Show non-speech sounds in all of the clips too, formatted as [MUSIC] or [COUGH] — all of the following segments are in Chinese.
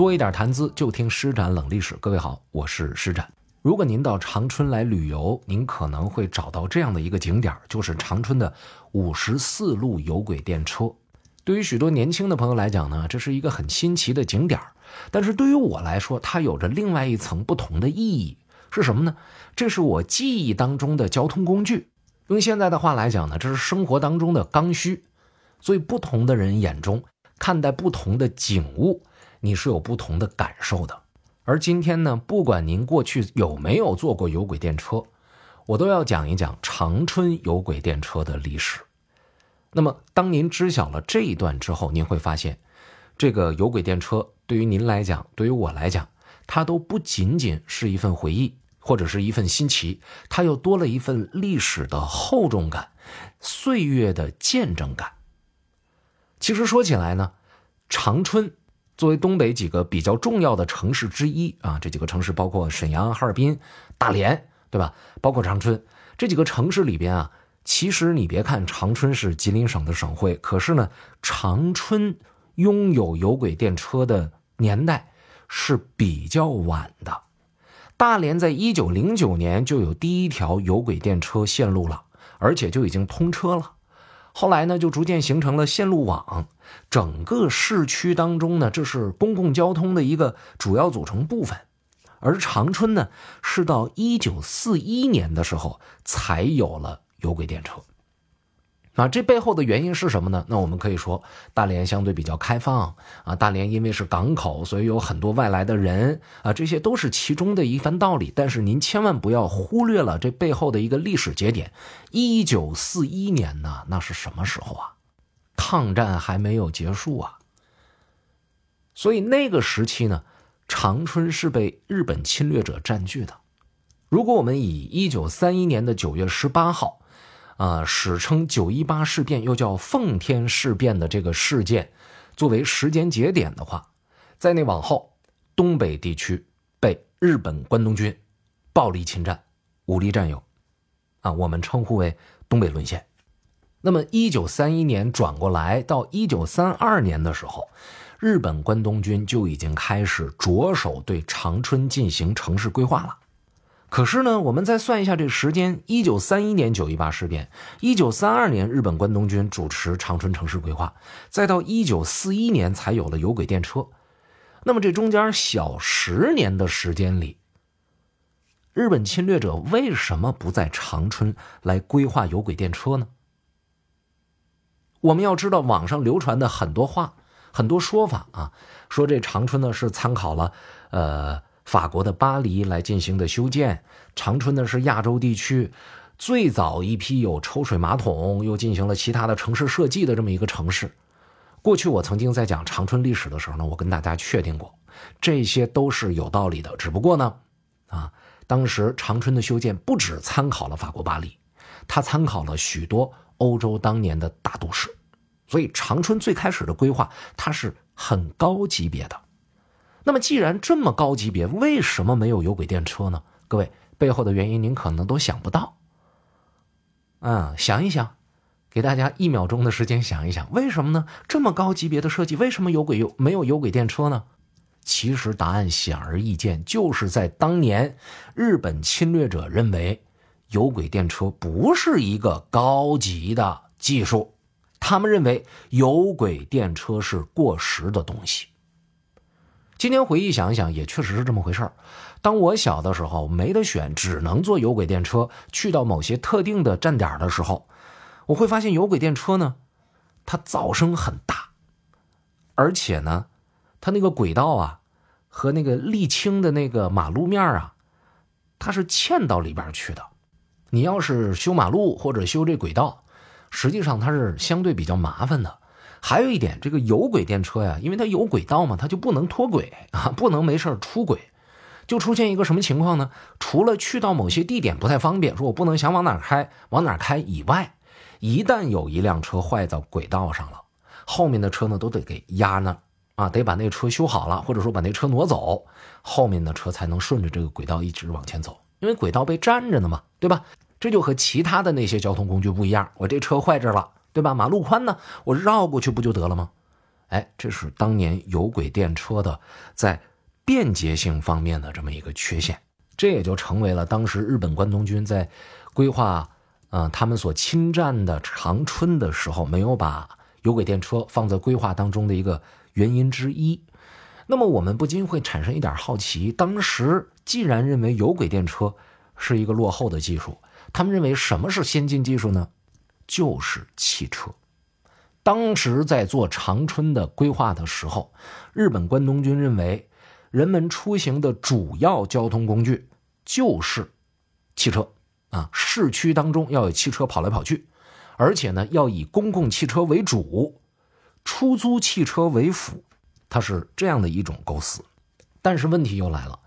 多一点谈资，就听施展冷历史。各位好，我是施展。如果您到长春来旅游，您可能会找到这样的一个景点，就是长春的五十四路有轨电车。对于许多年轻的朋友来讲呢，这是一个很新奇的景点但是对于我来说，它有着另外一层不同的意义，是什么呢？这是我记忆当中的交通工具。用现在的话来讲呢，这是生活当中的刚需。所以，不同的人眼中看待不同的景物，你是有不同的感受的。而今天呢，不管您过去有没有坐过有轨电车，我都要讲一讲长春有轨电车的历史。那么，当您知晓了这一段之后，您会发现，这个有轨电车对于您来讲，对于我来讲，它都不仅仅是一份回忆或者是一份新奇，它又多了一份历史的厚重感、岁月的见证感。其实说起来呢，长春作为东北几个比较重要的城市之一啊，这几个城市包括沈阳、哈尔滨、大连，对吧？包括长春这几个城市里边啊，其实你别看长春是吉林省的省会，可是呢，长春拥有有轨电车的年代是比较晚的。大连在一九零九年就有第一条有轨电车线路了，而且就已经通车了。后来呢，就逐渐形成了线路网，整个市区当中呢，这是公共交通的一个主要组成部分。而长春呢，是到一九四一年的时候才有了有轨电车。那这背后的原因是什么呢？那我们可以说，大连相对比较开放啊，大连因为是港口，所以有很多外来的人啊，这些都是其中的一番道理。但是您千万不要忽略了这背后的一个历史节点，一九四一年呢，那是什么时候啊？抗战还没有结束啊。所以那个时期呢，长春是被日本侵略者占据的。如果我们以一九三一年的九月十八号。啊，史称九一八事变，又叫奉天事变的这个事件，作为时间节点的话，在那往后，东北地区被日本关东军暴力侵占、武力占有，啊，我们称呼为东北沦陷。那么，一九三一年转过来到一九三二年的时候，日本关东军就已经开始着手对长春进行城市规划了。可是呢，我们再算一下这个时间：一九三一年九一八事变，一九三二年日本关东军主持长春城市规划，再到一九四一年才有了有轨电车。那么这中间小十年的时间里，日本侵略者为什么不在长春来规划有轨电车呢？我们要知道，网上流传的很多话、很多说法啊，说这长春呢是参考了，呃。法国的巴黎来进行的修建，长春呢是亚洲地区最早一批有抽水马桶，又进行了其他的城市设计的这么一个城市。过去我曾经在讲长春历史的时候呢，我跟大家确定过，这些都是有道理的。只不过呢，啊，当时长春的修建不止参考了法国巴黎，它参考了许多欧洲当年的大都市，所以长春最开始的规划它是很高级别的。那么，既然这么高级别，为什么没有有轨电车呢？各位，背后的原因您可能都想不到。嗯，想一想，给大家一秒钟的时间想一想，为什么呢？这么高级别的设计，为什么有轨有没有有轨电车呢？其实答案显而易见，就是在当年，日本侵略者认为有轨电车不是一个高级的技术，他们认为有轨电车是过时的东西。今天回忆想一想，也确实是这么回事儿。当我小的时候没得选，只能坐有轨电车去到某些特定的站点的时候，我会发现有轨电车呢，它噪声很大，而且呢，它那个轨道啊和那个沥青的那个马路面啊，它是嵌到里边去的。你要是修马路或者修这轨道，实际上它是相对比较麻烦的。还有一点，这个有轨电车呀，因为它有轨道嘛，它就不能脱轨 [LAUGHS] 啊，不能没事出轨，就出现一个什么情况呢？除了去到某些地点不太方便，说我不能想往哪开往哪开以外，一旦有一辆车坏到轨道上了，后面的车呢都得给压那啊，得把那车修好了，或者说把那车挪走，后面的车才能顺着这个轨道一直往前走，因为轨道被占着呢嘛，对吧？这就和其他的那些交通工具不一样，我这车坏这了。对吧？马路宽呢，我绕过去不就得了吗？哎，这是当年有轨电车的在便捷性方面的这么一个缺陷，这也就成为了当时日本关东军在规划，呃，他们所侵占的长春的时候，没有把有轨电车放在规划当中的一个原因之一。那么我们不禁会产生一点好奇：当时既然认为有轨电车是一个落后的技术，他们认为什么是先进技术呢？就是汽车。当时在做长春的规划的时候，日本关东军认为，人们出行的主要交通工具就是汽车啊，市区当中要有汽车跑来跑去，而且呢要以公共汽车为主，出租汽车为辅。它是这样的一种构思，但是问题又来了，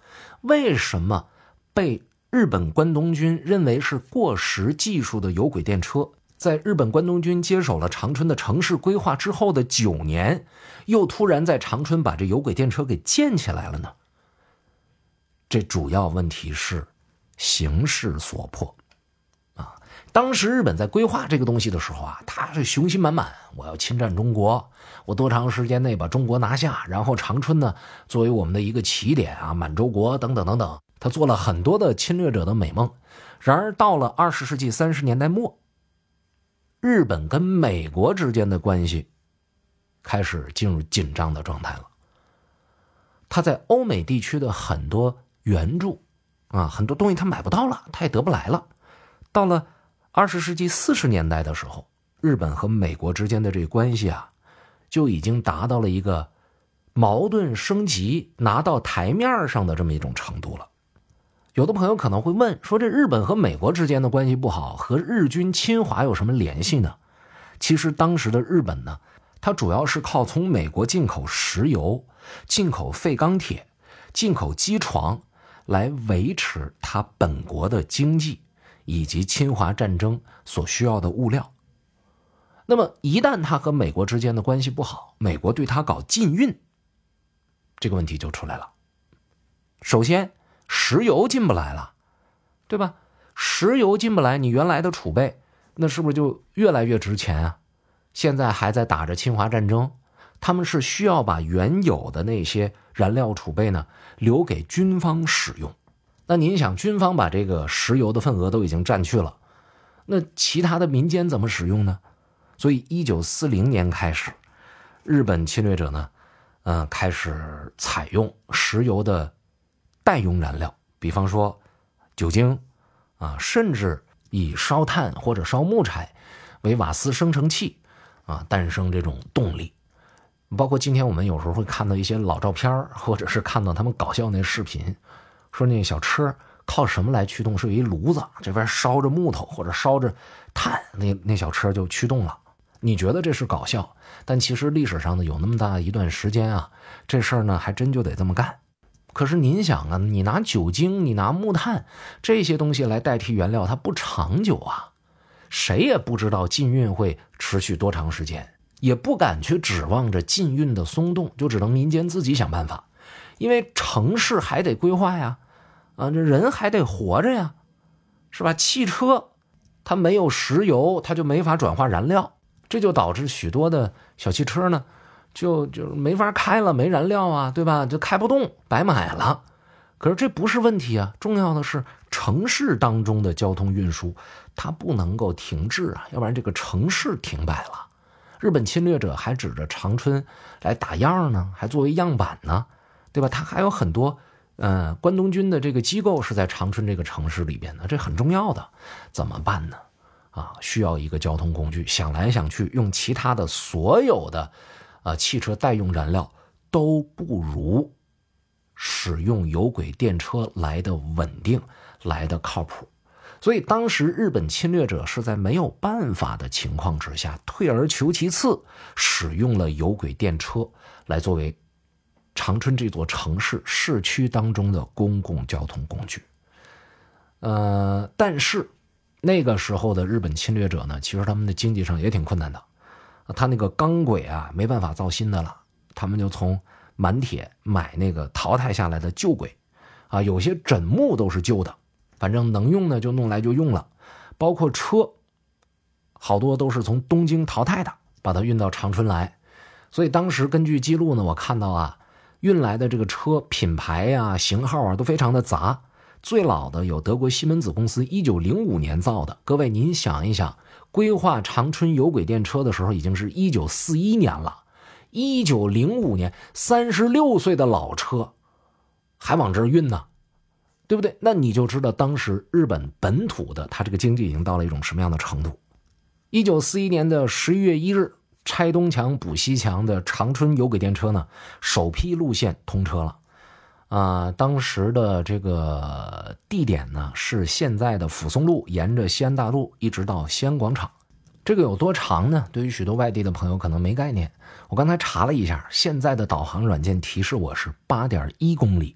为什么被日本关东军认为是过时技术的有轨电车，在日本关东军接手了长春的城市规划之后的九年，又突然在长春把这有轨电车给建起来了呢？这主要问题是形势所迫啊。当时日本在规划这个东西的时候啊，他是雄心满满，我要侵占中国，我多长时间内把中国拿下，然后长春呢作为我们的一个起点啊，满洲国等等等等，他做了很多的侵略者的美梦。然而到了二十世纪三十年代末，日本跟美国之间的关系开始进入紧张的状态了。他在欧美地区的很多援助啊，很多东西他买不到了，他也得不来了。到了。二十世纪四十年代的时候，日本和美国之间的这个关系啊，就已经达到了一个矛盾升级、拿到台面上的这么一种程度了。有的朋友可能会问说：“这日本和美国之间的关系不好，和日军侵华有什么联系呢？”其实当时的日本呢，它主要是靠从美国进口石油、进口废钢铁、进口机床来维持它本国的经济。以及侵华战争所需要的物料。那么，一旦它和美国之间的关系不好，美国对它搞禁运，这个问题就出来了。首先，石油进不来了，对吧？石油进不来，你原来的储备那是不是就越来越值钱啊？现在还在打着侵华战争，他们是需要把原有的那些燃料储备呢留给军方使用。那您想，军方把这个石油的份额都已经占去了，那其他的民间怎么使用呢？所以，一九四零年开始，日本侵略者呢，嗯，开始采用石油的代用燃料，比方说酒精，啊，甚至以烧炭或者烧木柴为瓦斯生成器，啊，诞生这种动力。包括今天我们有时候会看到一些老照片或者是看到他们搞笑那视频。说那小车靠什么来驱动？是有一炉子，这边烧着木头或者烧着炭，那那小车就驱动了。你觉得这是搞笑？但其实历史上呢，有那么大一段时间啊，这事儿呢还真就得这么干。可是您想啊，你拿酒精，你拿木炭这些东西来代替原料，它不长久啊。谁也不知道禁运会持续多长时间，也不敢去指望着禁运的松动，就只能民间自己想办法。因为城市还得规划呀。啊，这人还得活着呀，是吧？汽车它没有石油，它就没法转化燃料，这就导致许多的小汽车呢，就就没法开了，没燃料啊，对吧？就开不动，白买了。可是这不是问题啊，重要的是城市当中的交通运输它不能够停滞啊，要不然这个城市停摆了。日本侵略者还指着长春来打样呢，还作为样板呢，对吧？他还有很多。嗯，关东军的这个机构是在长春这个城市里边的，这很重要的，怎么办呢？啊，需要一个交通工具。想来想去，用其他的所有的，啊，汽车代用燃料都不如使用有轨电车来的稳定，来的靠谱。所以当时日本侵略者是在没有办法的情况之下，退而求其次，使用了有轨电车来作为。长春这座城市市区当中的公共交通工具，呃，但是那个时候的日本侵略者呢，其实他们的经济上也挺困难的，他那个钢轨啊没办法造新的了，他们就从满铁买那个淘汰下来的旧轨，啊，有些枕木都是旧的，反正能用的就弄来就用了，包括车，好多都是从东京淘汰的，把它运到长春来。所以当时根据记录呢，我看到啊，运来的这个车品牌呀、型号啊都非常的杂。最老的有德国西门子公司一九零五年造的。各位，您想一想，规划长春有轨电车的时候已经是一九四一年了，一九零五年，三十六岁的老车还往这儿运呢，对不对？那你就知道当时日本本土的它这个经济已经到了一种什么样的程度。一九四一年的十一月一日。拆东墙补西墙的长春有轨电车呢，首批路线通车了，啊，当时的这个地点呢是现在的抚松路，沿着西安大路一直到西安广场，这个有多长呢？对于许多外地的朋友可能没概念。我刚才查了一下，现在的导航软件提示我是八点一公里，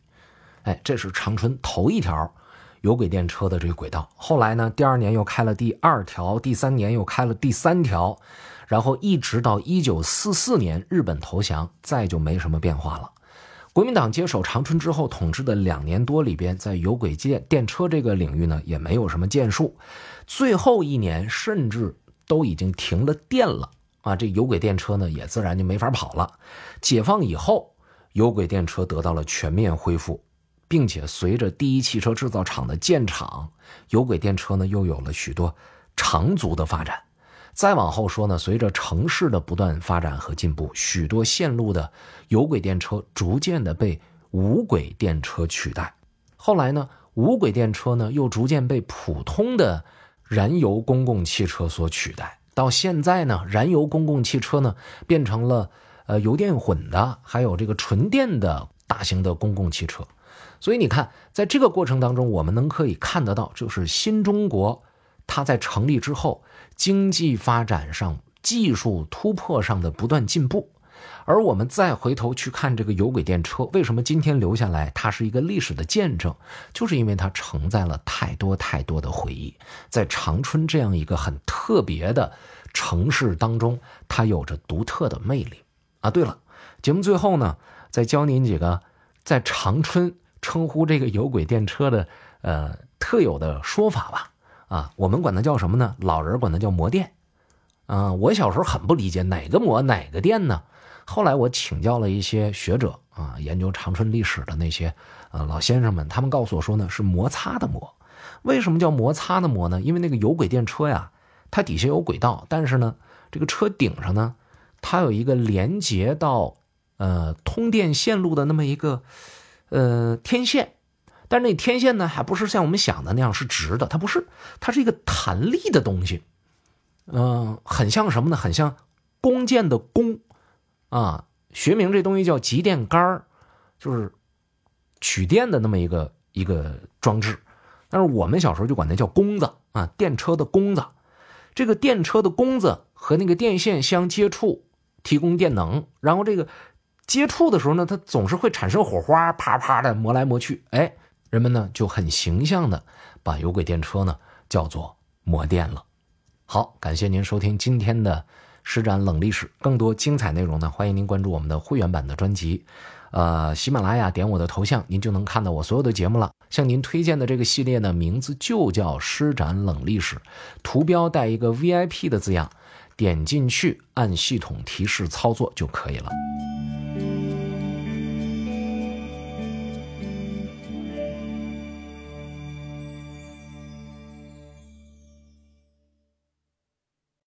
哎，这是长春头一条有轨电车的这个轨道。后来呢，第二年又开了第二条，第三年又开了第三条。然后一直到一九四四年日本投降，再就没什么变化了。国民党接手长春之后，统治的两年多里边，在有轨电电车这个领域呢，也没有什么建树。最后一年甚至都已经停了电了啊！这有轨电车呢，也自然就没法跑了。解放以后，有轨电车得到了全面恢复，并且随着第一汽车制造厂的建厂，有轨电车呢又有了许多长足的发展。再往后说呢，随着城市的不断发展和进步，许多线路的有轨电车逐渐的被无轨电车取代。后来呢，无轨电车呢又逐渐被普通的燃油公共汽车所取代。到现在呢，燃油公共汽车呢变成了呃油电混的，还有这个纯电的大型的公共汽车。所以你看，在这个过程当中，我们能可以看得到，就是新中国。它在成立之后，经济发展上、技术突破上的不断进步，而我们再回头去看这个有轨电车，为什么今天留下来？它是一个历史的见证，就是因为它承载了太多太多的回忆。在长春这样一个很特别的城市当中，它有着独特的魅力啊！对了，节目最后呢，再教您几个在长春称呼这个有轨电车的呃特有的说法吧。啊，我们管它叫什么呢？老人管它叫摩电。啊，我小时候很不理解哪个摩哪个电呢？后来我请教了一些学者啊，研究长春历史的那些啊老先生们，他们告诉我说呢，是摩擦的摩。为什么叫摩擦的摩呢？因为那个有轨电车呀，它底下有轨道，但是呢，这个车顶上呢，它有一个连接到呃通电线路的那么一个呃天线。但是那天线呢，还不是像我们想的那样是直的，它不是，它是一个弹力的东西，嗯，很像什么呢？很像弓箭的弓，啊，学名这东西叫集电杆就是取电的那么一个一个装置。但是我们小时候就管它叫弓子啊，电车的弓子。这个电车的弓子和那个电线相接触，提供电能，然后这个接触的时候呢，它总是会产生火花，啪啪的磨来磨去，哎。人们呢就很形象的把有轨电车呢叫做摩电了。好，感谢您收听今天的施展冷历史，更多精彩内容呢，欢迎您关注我们的会员版的专辑。呃，喜马拉雅点我的头像，您就能看到我所有的节目了。向您推荐的这个系列呢，名字就叫施展冷历史，图标带一个 VIP 的字样，点进去按系统提示操作就可以了。